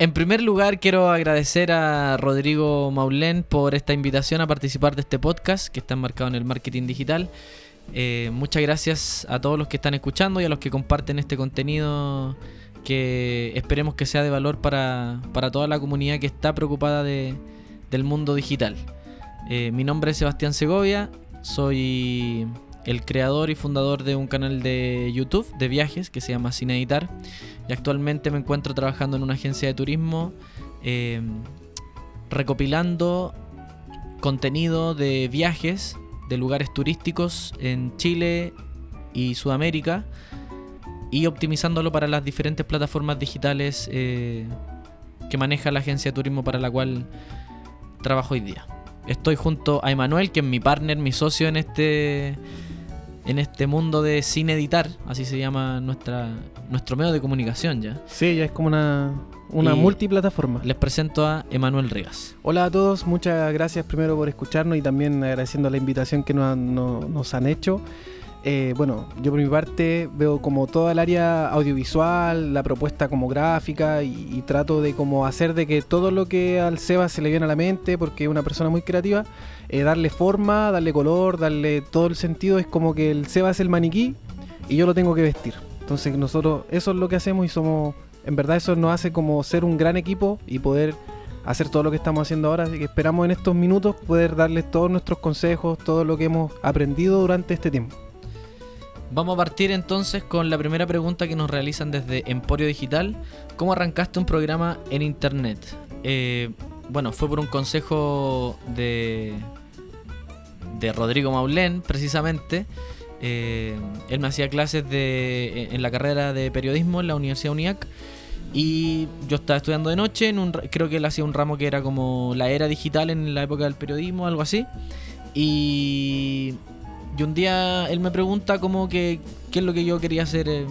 En primer lugar, quiero agradecer a Rodrigo Maulén por esta invitación a participar de este podcast que está enmarcado en el marketing digital. Eh, muchas gracias a todos los que están escuchando y a los que comparten este contenido que esperemos que sea de valor para, para toda la comunidad que está preocupada de, del mundo digital. Eh, mi nombre es Sebastián Segovia, soy el creador y fundador de un canal de YouTube de viajes que se llama Sin Editar y actualmente me encuentro trabajando en una agencia de turismo eh, recopilando contenido de viajes de lugares turísticos en Chile y Sudamérica y optimizándolo para las diferentes plataformas digitales eh, que maneja la agencia de turismo para la cual trabajo hoy día. Estoy junto a Emanuel, que es mi partner, mi socio en este en este mundo de sin editar, así se llama nuestra nuestro medio de comunicación ya. Sí, ya es como una, una Y multiplataforma. Les presento a Emanuel Rivas. Hola a todos, muchas gracias primero por escucharnos y también agradeciendo la invitación que nos han, no- nos han hecho. Eh, bueno, yo por mi parte veo como toda el área audiovisual, la propuesta como gráfica y, trato de como hacer de que todo lo que al Seba se le viene a la mente, porque es una persona muy creativa, eh, darle forma, darle color, darle todo el sentido. Es como que el Seba es el maniquí y yo lo tengo que vestir. Entonces nosotros eso es lo que hacemos y somos, en verdad eso nos hace como ser un gran equipo y poder hacer todo lo que estamos haciendo ahora. Así que esperamos en estos minutos poder darles todos nuestros consejos, todo lo que hemos aprendido durante este tiempo. Vamos a partir entonces con la primera pregunta que nos realizan desde Emporio Digital. ¿Cómo arrancaste un programa en internet? Eh, bueno, fue por un consejo de, de Rodrigo Maulén, precisamente. Eh, él me hacía clases de, en la carrera de periodismo en la Universidad UNIAC. Y yo estaba estudiando de noche, creo que él hacía un ramo que era como la era digital en la época del periodismo, algo así. Y, y un día él me pregunta como que qué es lo que yo quería hacer en,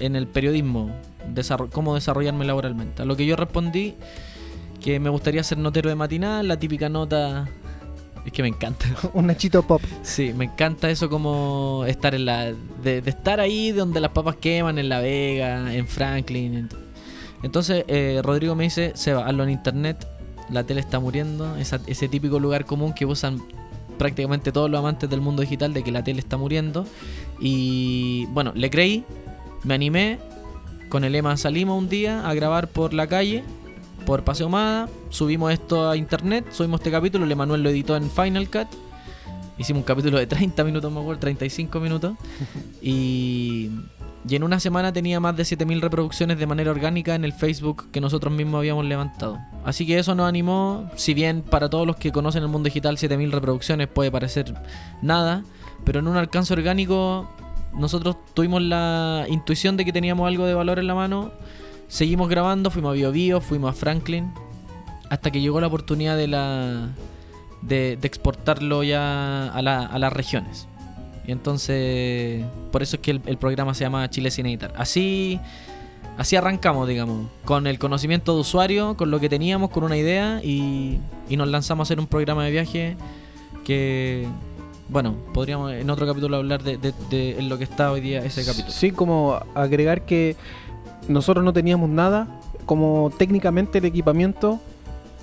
en el periodismo, cómo desarrollarme laboralmente. A lo que yo respondí que me gustaría ser notero de matinal, la típica nota... Es que me encanta. un Nachito Pop. Sí, me encanta eso como estar en la. De, de estar ahí donde las papas queman, en La Vega, en Franklin. en- Entonces, eh, Rodrigo me dice: Seba, hazlo en internet. La tele está muriendo. esa- ese típico lugar común que usan prácticamente todos los amantes del mundo digital de que la tele está muriendo. Y bueno, le creí, me animé. Con el lema salimos un día a grabar por la calle, por Paseo Mada. Subimos esto a internet, subimos este capítulo. El Emanuel lo editó en Final Cut. Hicimos un capítulo de 30 minutos, me acuerdo, 35 minutos. Y, y en una semana tenía más de 7000 reproducciones de manera orgánica en el Facebook que nosotros mismos habíamos levantado. Así que eso nos animó, si bien para todos los que conocen el mundo digital 7000 reproducciones puede parecer nada, pero en un alcance orgánico nosotros tuvimos la intuición de que teníamos algo de valor en la mano. Seguimos grabando, fuimos a Bio Bio, fuimos a Franklin, hasta que llegó la oportunidad de la de, exportarlo ya a, la- a las regiones. Y entonces, por eso es que el, programa se llama Chile Sin Editar. Así, así arrancamos, digamos, con el conocimiento de usuario, con lo que teníamos, con una idea y, y nos lanzamos a hacer un programa de viaje que, bueno, podríamos en otro capítulo hablar de, de- lo que está hoy día ese capítulo. Sí, como agregar que nosotros no teníamos nada, como técnicamente el equipamiento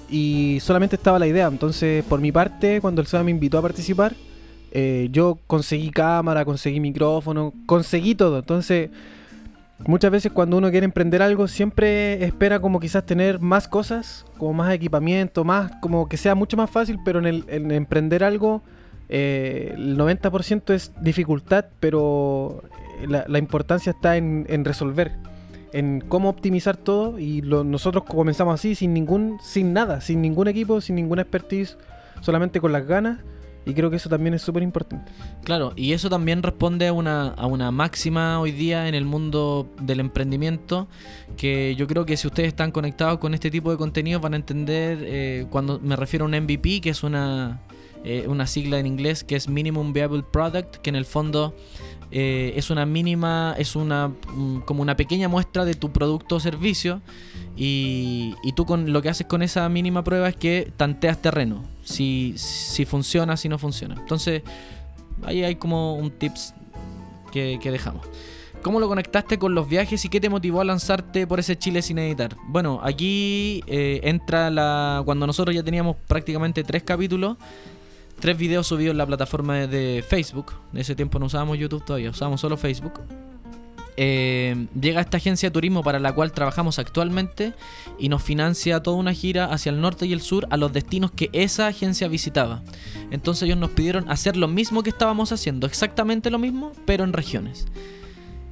y solamente estaba la idea. Entonces, por mi parte, cuando el SEBA me invitó a participar, eh, yo conseguí cámara, conseguí micrófono, conseguí todo. Entonces, muchas veces cuando uno quiere emprender algo, siempre espera como quizás tener más cosas, como más equipamiento, más, como que sea mucho más fácil, pero en, el, en emprender algo, eh, el 90% es dificultad, pero eh, la, la importancia está en, en resolver, en cómo optimizar todo y lo- nosotros comenzamos así, sin ningún, sin nada, sin ningún equipo, sin ninguna expertise, solamente con las ganas y creo que eso también es súper importante. Claro, y eso también responde a una, a una máxima hoy día en el mundo del emprendimiento, que yo creo que si ustedes están conectados con este tipo de contenidos van a entender eh, cuando me refiero a un MVP, que es una, eh, una sigla en inglés que es Minimum Viable Product, que en el fondo eh, es una mínima, es una mm, como una pequeña muestra de tu producto o servicio y, y tú con lo que haces con esa mínima prueba es que tanteas terreno, si, si funciona, si no funciona. Entonces, ahí hay como un tips que, que dejamos. ¿Cómo lo conectaste con los viajes y qué te motivó a lanzarte por ese Chile sin editar? Bueno, aquí eh, entra la. Cuando nosotros ya teníamos prácticamente tres capítulos, tres videos subidos en la plataforma de- Facebook. En ese tiempo no usábamos YouTube todavía, usábamos solo Facebook. Eh, llega esta agencia de turismo para la cual trabajamos actualmente y nos financia toda una gira hacia el norte y el sur a los destinos que esa agencia visitaba. Entonces ellos nos pidieron hacer lo mismo que estábamos haciendo, exactamente lo mismo, pero en regiones.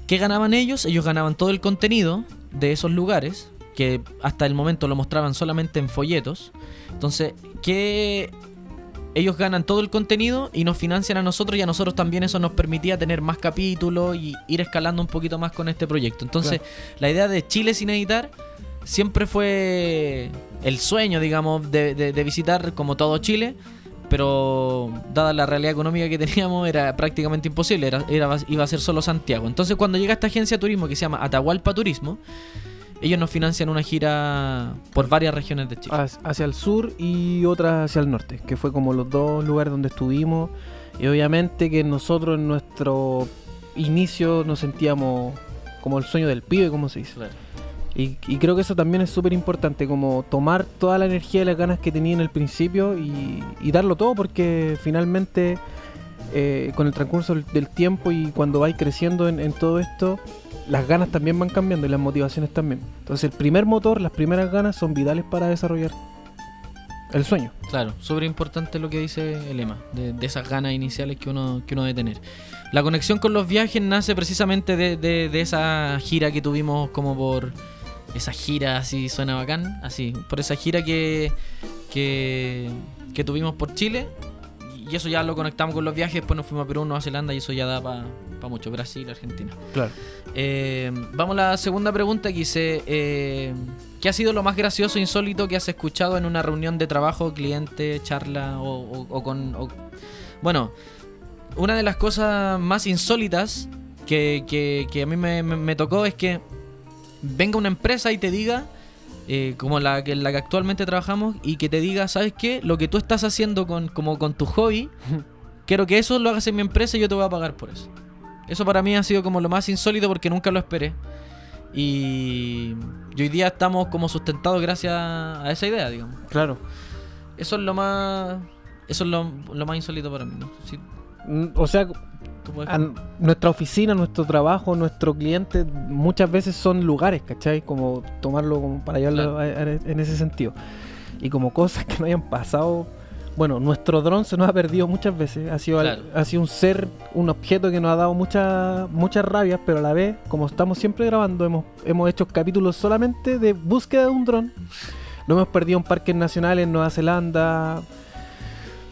¿Qué ganaban ellos? Ellos ganaban todo el contenido de esos lugares, que hasta el momento lo mostraban solamente en folletos. Entonces, ¿qué ellos ganan todo el contenido y nos financian a nosotros y a nosotros también eso nos permitía tener más capítulos y ir escalando un poquito más con este proyecto. Entonces, la idea de Chile sin editar siempre fue el sueño, digamos, de, de- de visitar como todo Chile, pero dada la realidad económica que teníamos era prácticamente imposible, era, era- iba a ser solo Santiago. Entonces, cuando llega esta agencia de turismo que se llama Atahualpa Turismo, ellos nos financian una gira por varias regiones de Chile. Hacia el sur y otra hacia el norte, que fue como los dos lugares donde estuvimos. Y obviamente que nosotros en nuestro inicio nos sentíamos como el sueño del pibe, como se dice. Claro. Y, y creo que eso también es súper importante, como tomar toda la energía y las ganas que tenía en el principio y, y darlo todo, porque finalmente eh, con el transcurso del, del tiempo y cuando vais creciendo en, en todo esto, las ganas también van cambiando y las motivaciones también. Entonces el primer motor, las primeras ganas son vitales para desarrollar el sueño. Claro, súper importante lo que dice el lema, de, de esas ganas iniciales que uno, que uno debe tener. La conexión con los viajes nace precisamente de, de- de esa gira que tuvimos como por... Esa gira así suena bacán, así, por esa gira que, que, que tuvimos por Chile. Y eso ya lo conectamos con los viajes, después nos fuimos a Perú, Nueva Zelanda y eso ya da para mucho, Brasil, Argentina. Claro. Eh, vamos a la segunda pregunta que dice, eh, ¿qué ha sido lo más gracioso e insólito que has escuchado en una reunión de trabajo, cliente, charla o, o- o con... o- Bueno, una de las cosas más insólitas que, que- que a mí me, me- me tocó es que venga una empresa y te diga, eh, como la que, la que actualmente trabajamos, y que te diga, ¿sabes qué? Lo que tú estás haciendo con, como con tu hobby, quiero que eso lo hagas en mi empresa y yo te voy a pagar por eso. Eso para mí ha sido como lo más insólito porque nunca lo esperé. Y, y hoy día estamos como sustentados gracias a esa idea, digamos. Claro. Eso es lo más. Eso es lo, lo más insólito para mí. Mm, O sea, a nuestra oficina, nuestro trabajo, nuestro cliente, muchas veces son lugares, ¿cachai? Como tomarlo como para llevarlo en ese sentido. Y como cosas que no hayan pasado. Bueno, nuestro dron se nos ha perdido muchas veces. Ha sido, al- ha sido un ser, un objeto que nos ha dado muchas muchas rabias, pero a la vez, como estamos siempre grabando, hemos, hemos hecho capítulos solamente de búsqueda de un dron. Lo hemos perdido en parques nacionales, en Nueva Zelanda.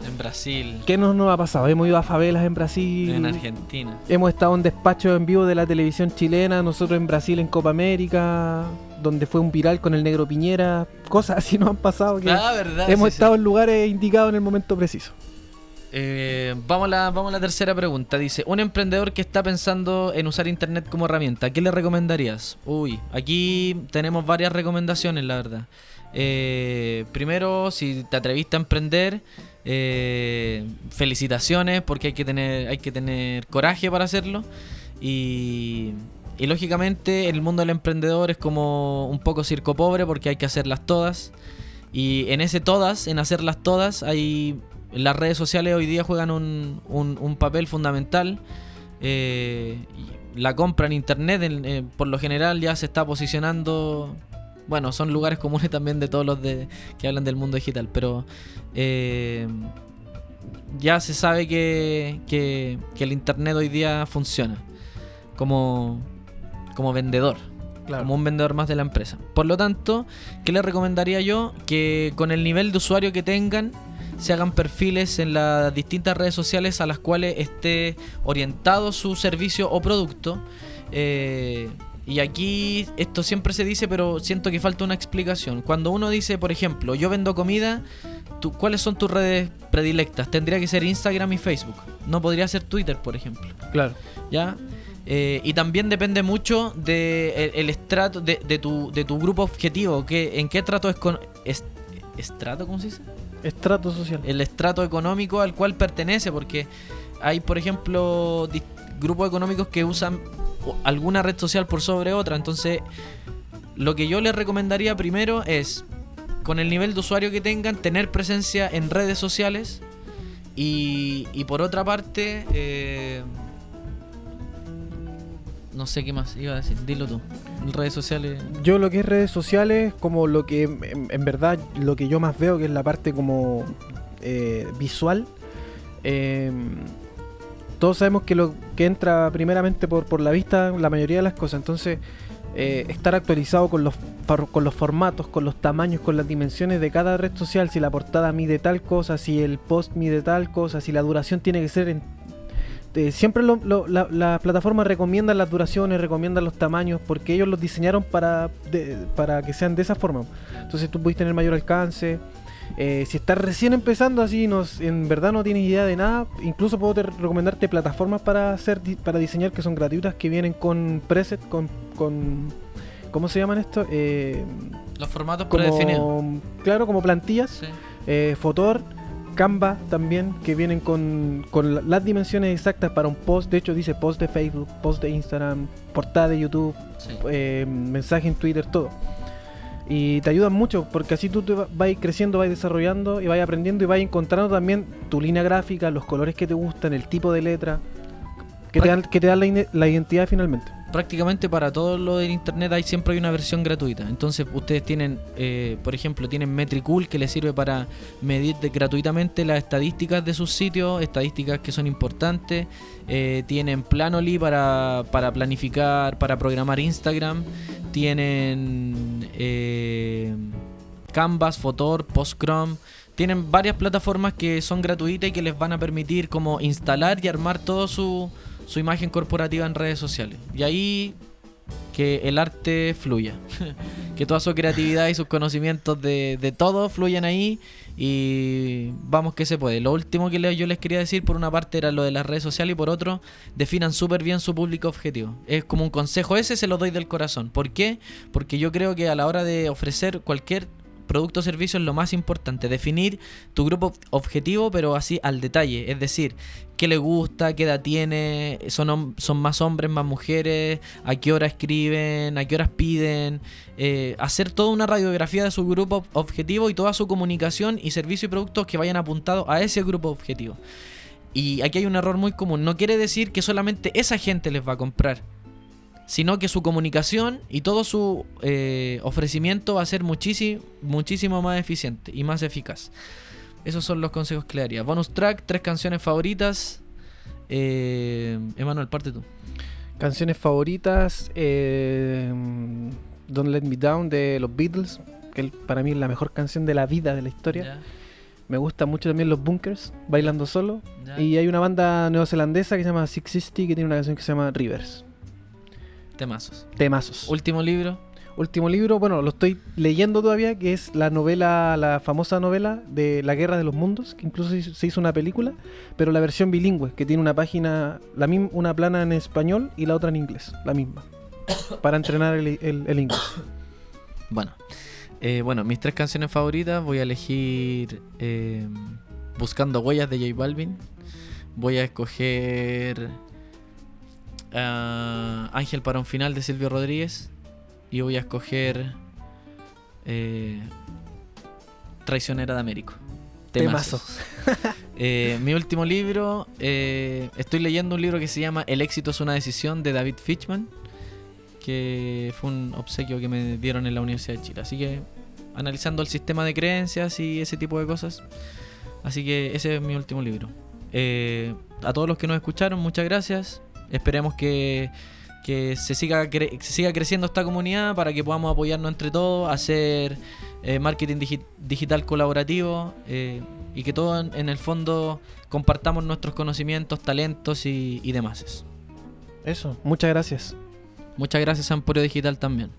En Brasil, ¿Qué nos, nos ha pasado? Hemos ido a favelas en Brasil. en Argentina. Hemos estado en despachos en vivo de la televisión chilena, nosotros en Brasil en Copa América, donde fue un viral con el negro Piñera, cosas así nos han pasado que Ah, verdad. hemos sí, sí. estado en lugares indicados en el momento preciso. Eh, vamos, a la, vamos a la tercera pregunta. Dice: Un emprendedor que está pensando en usar internet como herramienta, ¿qué le recomendarías? Uy, aquí tenemos varias recomendaciones, la verdad. Eh, primero, si te atreviste a emprender, eh, felicitaciones porque hay que tener, hay que tener coraje para hacerlo. Y, lógicamente el mundo del emprendedor es como un poco circo pobre porque hay que hacerlas todas. Y en ese todas, en hacerlas todas, hay las redes sociales hoy día juegan un, papel fundamental. Eh, la compra en internet, eh, por lo general, ya se está posicionando. Bueno, son lugares comunes también de todos los de, que hablan del mundo digital, pero eh, ya se sabe que, que- que el internet hoy día funciona como, como vendedor como un vendedor más de la empresa. Por lo tanto, ¿qué les recomendaría yo? Que con el nivel de usuario que tengan, se hagan perfiles en las distintas redes sociales a las cuales esté orientado su servicio o producto. Eh, y aquí esto siempre se dice, pero siento que falta una explicación. Cuando uno dice, por ejemplo, yo vendo comida, tú- ¿cuáles son tus redes predilectas? Tendría que ser Instagram y Facebook. No podría ser Twitter, por ejemplo. Claro. ¿ya? Eh, y también depende mucho de el, el estrato de, de tu, de tu grupo objetivo, que, en qué trato es con es- estrato, ¿cómo se dice? Estrato social. El estrato económico al cual pertenece, porque hay, por ejemplo, grupos económicos que usan alguna red social por sobre otra. Entonces, lo que yo les recomendaría primero es, con el nivel de usuario que tengan, tener presencia en redes sociales. Y, y por otra parte, eh, no sé qué más iba a decir, dilo tú. Redes sociales. Yo lo que es redes sociales, como lo que en, verdad lo que yo más veo, que es la parte como eh, visual. eh, todos sabemos que lo que entra primeramente por, por la vista, la mayoría de las cosas. Entonces, eh, estar actualizado con los, con los formatos, con los tamaños, con las dimensiones de cada red social, si la portada mide tal cosa, si el post mide tal cosa, si la duración tiene que ser en eh, siempre lo- la- las plataformas recomiendan las duraciones, recomiendan los tamaños, porque ellos los diseñaron para, para que sean de esa forma. Entonces tú puedes tener mayor alcance. Eh, si estás recién empezando así, no, s- en verdad no tienes idea de nada, incluso puedo te- recomendarte plataformas para hacer para diseñar que son gratuitas, que vienen con preset, con, con ¿cómo se llaman esto? Eh, Los formatos predefinidos. claro, como plantillas. Sí. Eh, Fotor, Canva también, que vienen con, con la- las dimensiones exactas para un post. De hecho, dice post de Facebook, post de Instagram, portada de YouTube, sí. eh, mensaje en Twitter, todo. Y te ayudan mucho porque así tú te va- vas creciendo, vas desarrollando y vas aprendiendo y vas encontrando también tu línea gráfica, los colores que te gustan, el tipo de letra, que te dan, que te dan la, identidad finalmente. prácticamente para todo lo del internet hay siempre hay una versión gratuita. Entonces ustedes tienen, eh, por ejemplo, tienen Metricool que les sirve para medir de- gratuitamente las estadísticas de sus sitios, estadísticas que son importantes. Eh, tienen Planoly para, para planificar, para programar Instagram. Tienen eh, Canvas, Fotor, Postchrome. Tienen varias plataformas que son gratuitas y que les van a permitir como instalar y armar todo su, su imagen corporativa en redes sociales. Y ahí que el arte fluya. que toda su creatividad y sus conocimientos de, de todo fluyan ahí. Y vamos que se puede. Lo último que yo les quería decir por una parte era lo de las redes sociales y por otro definan súper bien su público objetivo. Es como un consejo ese se lo doy del corazón. ¿Por qué? Porque yo creo que a la hora de ofrecer cualquier producto o servicio es lo más importante. Definir tu grupo objetivo, pero así al detalle. Es decir, qué le gusta, qué edad tiene, son, son más hombres, más mujeres, a qué hora escriben, a qué horas piden. eh, hacer toda una radiografía de su grupo objetivo y toda su comunicación y servicio y productos que vayan apuntados a ese grupo objetivo. Y aquí hay un error muy común. No quiere decir que solamente esa gente les va a comprar sino que su comunicación y todo su eh, ofrecimiento va a ser muchísimo, muchísimo más eficiente y más eficaz. Esos son los consejos que le daría. Bonus track, tres canciones favoritas. Eh, Emanuel, parte tú. Canciones favoritas, eh, Don't Let Me Down de los Beatles, que para mí es la mejor canción de la vida, de la historia. Me gusta mucho también los Bunkers, Bailando Solo. Y hay una banda neozelandesa que se llama Six Sixty que tiene una canción que se llama Rivers. Temazos. Temazos. Último libro. Último libro, bueno, lo estoy leyendo todavía, que es la novela, la famosa novela de La Guerra de los Mundos, que incluso se hizo- una película, pero la versión bilingüe, que tiene una página, la una plana en español y la otra en inglés, la misma, para entrenar el, el- el inglés. Bueno, eh, bueno, mis tres canciones favoritas voy a elegir eh, Buscando Huellas de J Balvin. Voy a escoger ah, Ángel para un final de Silvio Rodríguez. Y voy a escoger eh, Traicionera de Américo. Temazo. Eh, mi último libro, eh, estoy leyendo un libro que se llama El éxito es una decisión de David Fitchman, que fue un obsequio que me dieron en la Universidad de Chile. Así que analizando el sistema de creencias y ese tipo de cosas. Así que ese es mi último libro. Eh, a todos los que nos escucharon, muchas gracias. Esperemos que, que se, siga cre- que se siga creciendo esta comunidad para que podamos apoyarnos entre todos, hacer eh, marketing digi- digital colaborativo eh, y que todos en, en el fondo compartamos nuestros conocimientos, talentos y, y demás. Eso, muchas gracias. Muchas gracias a Emporio Digital también.